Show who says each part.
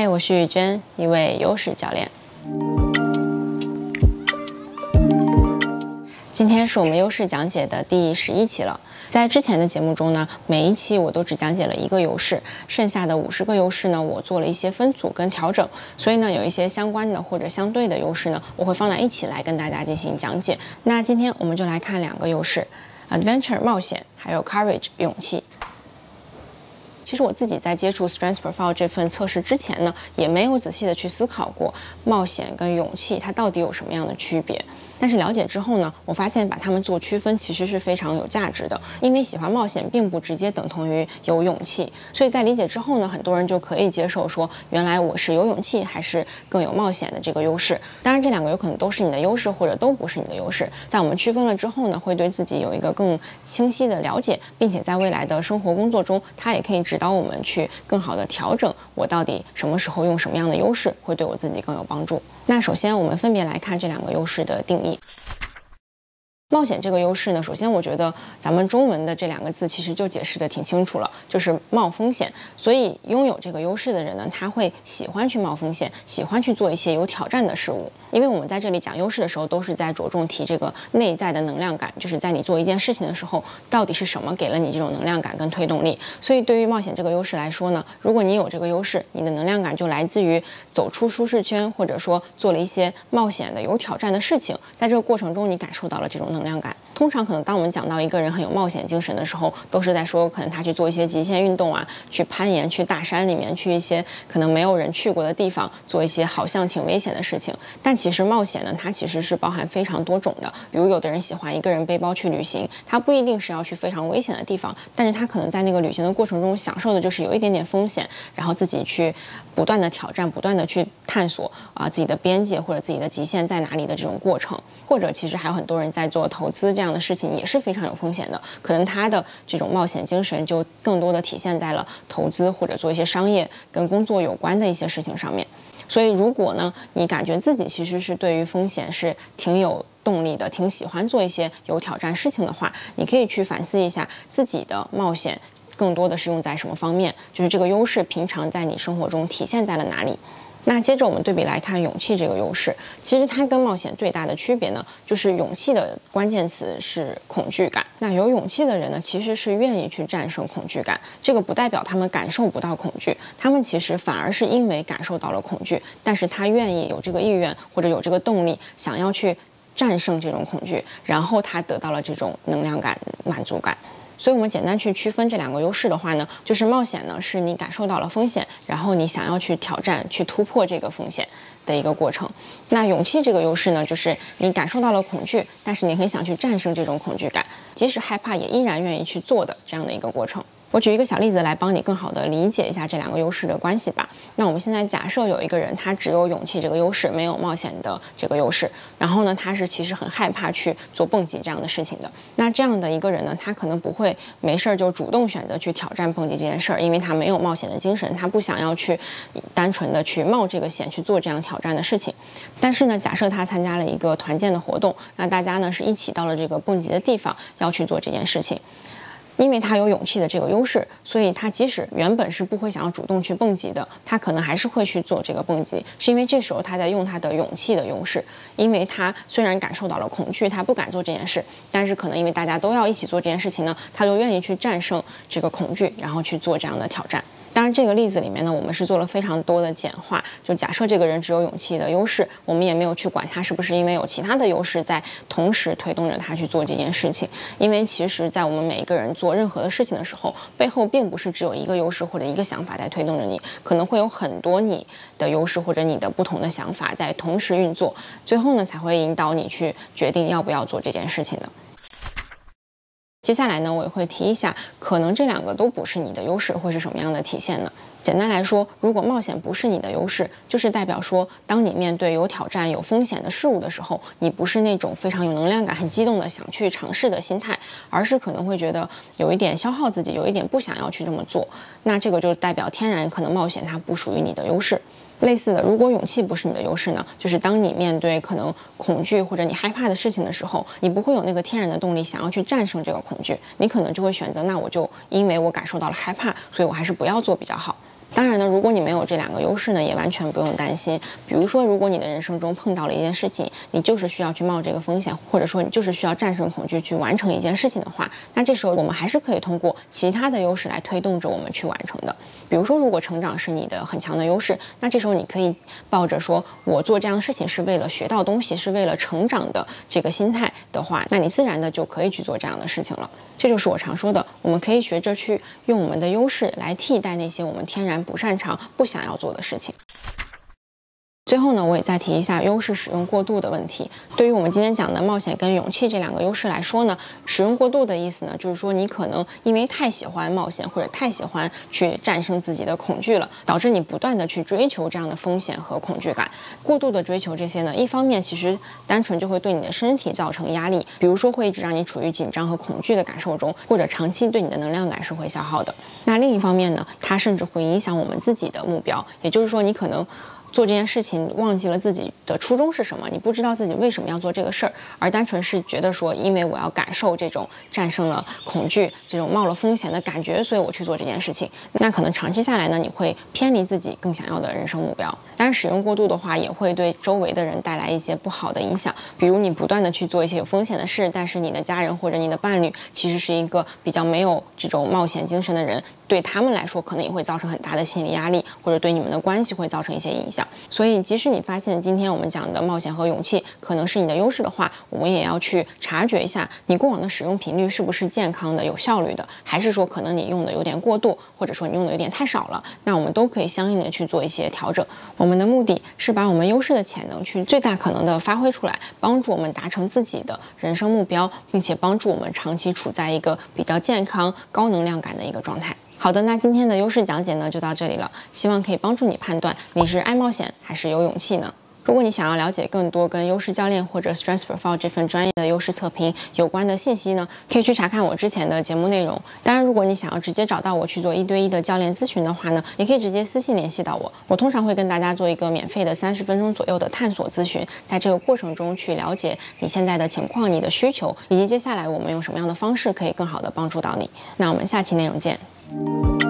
Speaker 1: 嗨，我是雨娟，一位优势教练。今天是我们优势讲解的第十一期了。在之前的节目中呢，每一期我都只讲解了一个优势，剩下的五十个优势呢，我做了一些分组跟调整。所以呢，有一些相关的或者相对的优势呢，我会放在一起来跟大家进行讲解。那今天我们就来看两个优势：adventure 冒险，还有 courage 勇气。其实我自己在接触 Strength Profile 这份测试之前呢，也没有仔细的去思考过冒险跟勇气它到底有什么样的区别。但是了解之后呢，我发现把它们做区分其实是非常有价值的，因为喜欢冒险并不直接等同于有勇气。所以在理解之后呢，很多人就可以接受说，原来我是有勇气还是更有冒险的这个优势。当然，这两个有可能都是你的优势，或者都不是你的优势。在我们区分了之后呢，会对自己有一个更清晰的了解，并且在未来的生活工作中，它也可以指导我们去更好的调整我到底什么时候用什么样的优势，会对我自己更有帮助。那首先，我们分别来看这两个优势的定义。议。冒险这个优势呢，首先我觉得咱们中文的这两个字其实就解释的挺清楚了，就是冒风险。所以拥有这个优势的人呢，他会喜欢去冒风险，喜欢去做一些有挑战的事物。因为我们在这里讲优势的时候，都是在着重提这个内在的能量感，就是在你做一件事情的时候，到底是什么给了你这种能量感跟推动力。所以对于冒险这个优势来说呢，如果你有这个优势，你的能量感就来自于走出舒适圈，或者说做了一些冒险的、有挑战的事情，在这个过程中你感受到了这种能。能量感，通常可能当我们讲到一个人很有冒险精神的时候，都是在说可能他去做一些极限运动啊，去攀岩，去大山里面，去一些可能没有人去过的地方，做一些好像挺危险的事情。但其实冒险呢，它其实是包含非常多种的。比如有的人喜欢一个人背包去旅行，他不一定是要去非常危险的地方，但是他可能在那个旅行的过程中享受的就是有一点点风险，然后自己去不断的挑战，不断的去探索啊自己的边界或者自己的极限在哪里的这种过程。或者其实还有很多人在做投资这样的事情，也是非常有风险的。可能他的这种冒险精神就更多的体现在了投资或者做一些商业跟工作有关的一些事情上面。所以如果呢，你感觉自己其实是对于风险是挺有动力的，挺喜欢做一些有挑战事情的话，你可以去反思一下自己的冒险更多的是用在什么方面，就是这个优势平常在你生活中体现在了哪里。那接着我们对比来看勇气这个优势，其实它跟冒险最大的区别呢，就是勇气的关键词是恐惧感。那有勇气的人呢，其实是愿意去战胜恐惧感。这个不代表他们感受不到恐惧，他们其实反而是因为感受到了恐惧，但是他愿意有这个意愿或者有这个动力，想要去战胜这种恐惧，然后他得到了这种能量感、满足感。所以，我们简单去区分这两个优势的话呢，就是冒险呢，是你感受到了风险，然后你想要去挑战、去突破这个风险的一个过程。那勇气这个优势呢，就是你感受到了恐惧，但是你很想去战胜这种恐惧感，即使害怕也依然愿意去做的这样的一个过程。我举一个小例子来帮你更好的理解一下这两个优势的关系吧。那我们现在假设有一个人，他只有勇气这个优势，没有冒险的这个优势。然后呢，他是其实很害怕去做蹦极这样的事情的。那这样的一个人呢，他可能不会没事儿就主动选择去挑战蹦极这件事儿，因为他没有冒险的精神，他不想要去单纯的去冒这个险去做这样挑战的事情。但是呢，假设他参加了一个团建的活动，那大家呢是一起到了这个蹦极的地方要去做这件事情。因为他有勇气的这个优势，所以他即使原本是不会想要主动去蹦极的，他可能还是会去做这个蹦极，是因为这时候他在用他的勇气的优势。因为他虽然感受到了恐惧，他不敢做这件事，但是可能因为大家都要一起做这件事情呢，他就愿意去战胜这个恐惧，然后去做这样的挑战。当然，这个例子里面呢，我们是做了非常多的简化。就假设这个人只有勇气的优势，我们也没有去管他是不是因为有其他的优势在同时推动着他去做这件事情。因为其实，在我们每一个人做任何的事情的时候，背后并不是只有一个优势或者一个想法在推动着你，可能会有很多你的优势或者你的不同的想法在同时运作，最后呢才会引导你去决定要不要做这件事情的。接下来呢，我也会提一下，可能这两个都不是你的优势，会是什么样的体现呢？简单来说，如果冒险不是你的优势，就是代表说，当你面对有挑战、有风险的事物的时候，你不是那种非常有能量感、很激动的想去尝试的心态，而是可能会觉得有一点消耗自己，有一点不想要去这么做。那这个就代表天然可能冒险它不属于你的优势。类似的，如果勇气不是你的优势呢？就是当你面对可能恐惧或者你害怕的事情的时候，你不会有那个天然的动力想要去战胜这个恐惧，你可能就会选择，那我就因为我感受到了害怕，所以我还是不要做比较好。当然呢，如果你没有这两个优势呢，也完全不用担心。比如说，如果你的人生中碰到了一件事情，你就是需要去冒这个风险，或者说你就是需要战胜恐惧去完成一件事情的话，那这时候我们还是可以通过其他的优势来推动着我们去完成的。比如说，如果成长是你的很强的优势，那这时候你可以抱着说我做这样的事情是为了学到东西，是为了成长的这个心态的话，那你自然的就可以去做这样的事情了。这就是我常说的，我们可以学着去用我们的优势来替代那些我们天然不擅长、不想要做的事情。最后呢，我也再提一下优势使用过度的问题。对于我们今天讲的冒险跟勇气这两个优势来说呢，使用过度的意思呢，就是说你可能因为太喜欢冒险或者太喜欢去战胜自己的恐惧了，导致你不断的去追求这样的风险和恐惧感。过度的追求这些呢，一方面其实单纯就会对你的身体造成压力，比如说会一直让你处于紧张和恐惧的感受中，或者长期对你的能量感是会消耗的。那另一方面呢，它甚至会影响我们自己的目标，也就是说你可能。做这件事情忘记了自己的初衷是什么，你不知道自己为什么要做这个事儿，而单纯是觉得说，因为我要感受这种战胜了恐惧、这种冒了风险的感觉，所以我去做这件事情。那可能长期下来呢，你会偏离自己更想要的人生目标。当然，使用过度的话，也会对周围的人带来一些不好的影响，比如你不断的去做一些有风险的事，但是你的家人或者你的伴侣其实是一个比较没有这种冒险精神的人，对他们来说可能也会造成很大的心理压力，或者对你们的关系会造成一些影响。所以，即使你发现今天我们讲的冒险和勇气可能是你的优势的话，我们也要去察觉一下你过往的使用频率是不是健康的、有效率的，还是说可能你用的有点过度，或者说你用的有点太少了。那我们都可以相应的去做一些调整。我们的目的是把我们优势的潜能去最大可能的发挥出来，帮助我们达成自己的人生目标，并且帮助我们长期处在一个比较健康、高能量感的一个状态。好的，那今天的优势讲解呢就到这里了，希望可以帮助你判断你是爱冒险还是有勇气呢？如果你想要了解更多跟优势教练或者 Strength Profile 这份专业的优势测评有关的信息呢，可以去查看我之前的节目内容。当然，如果你想要直接找到我去做一对一的教练咨询的话呢，也可以直接私信联系到我。我通常会跟大家做一个免费的三十分钟左右的探索咨询，在这个过程中去了解你现在的情况、你的需求，以及接下来我们用什么样的方式可以更好的帮助到你。那我们下期内容见。you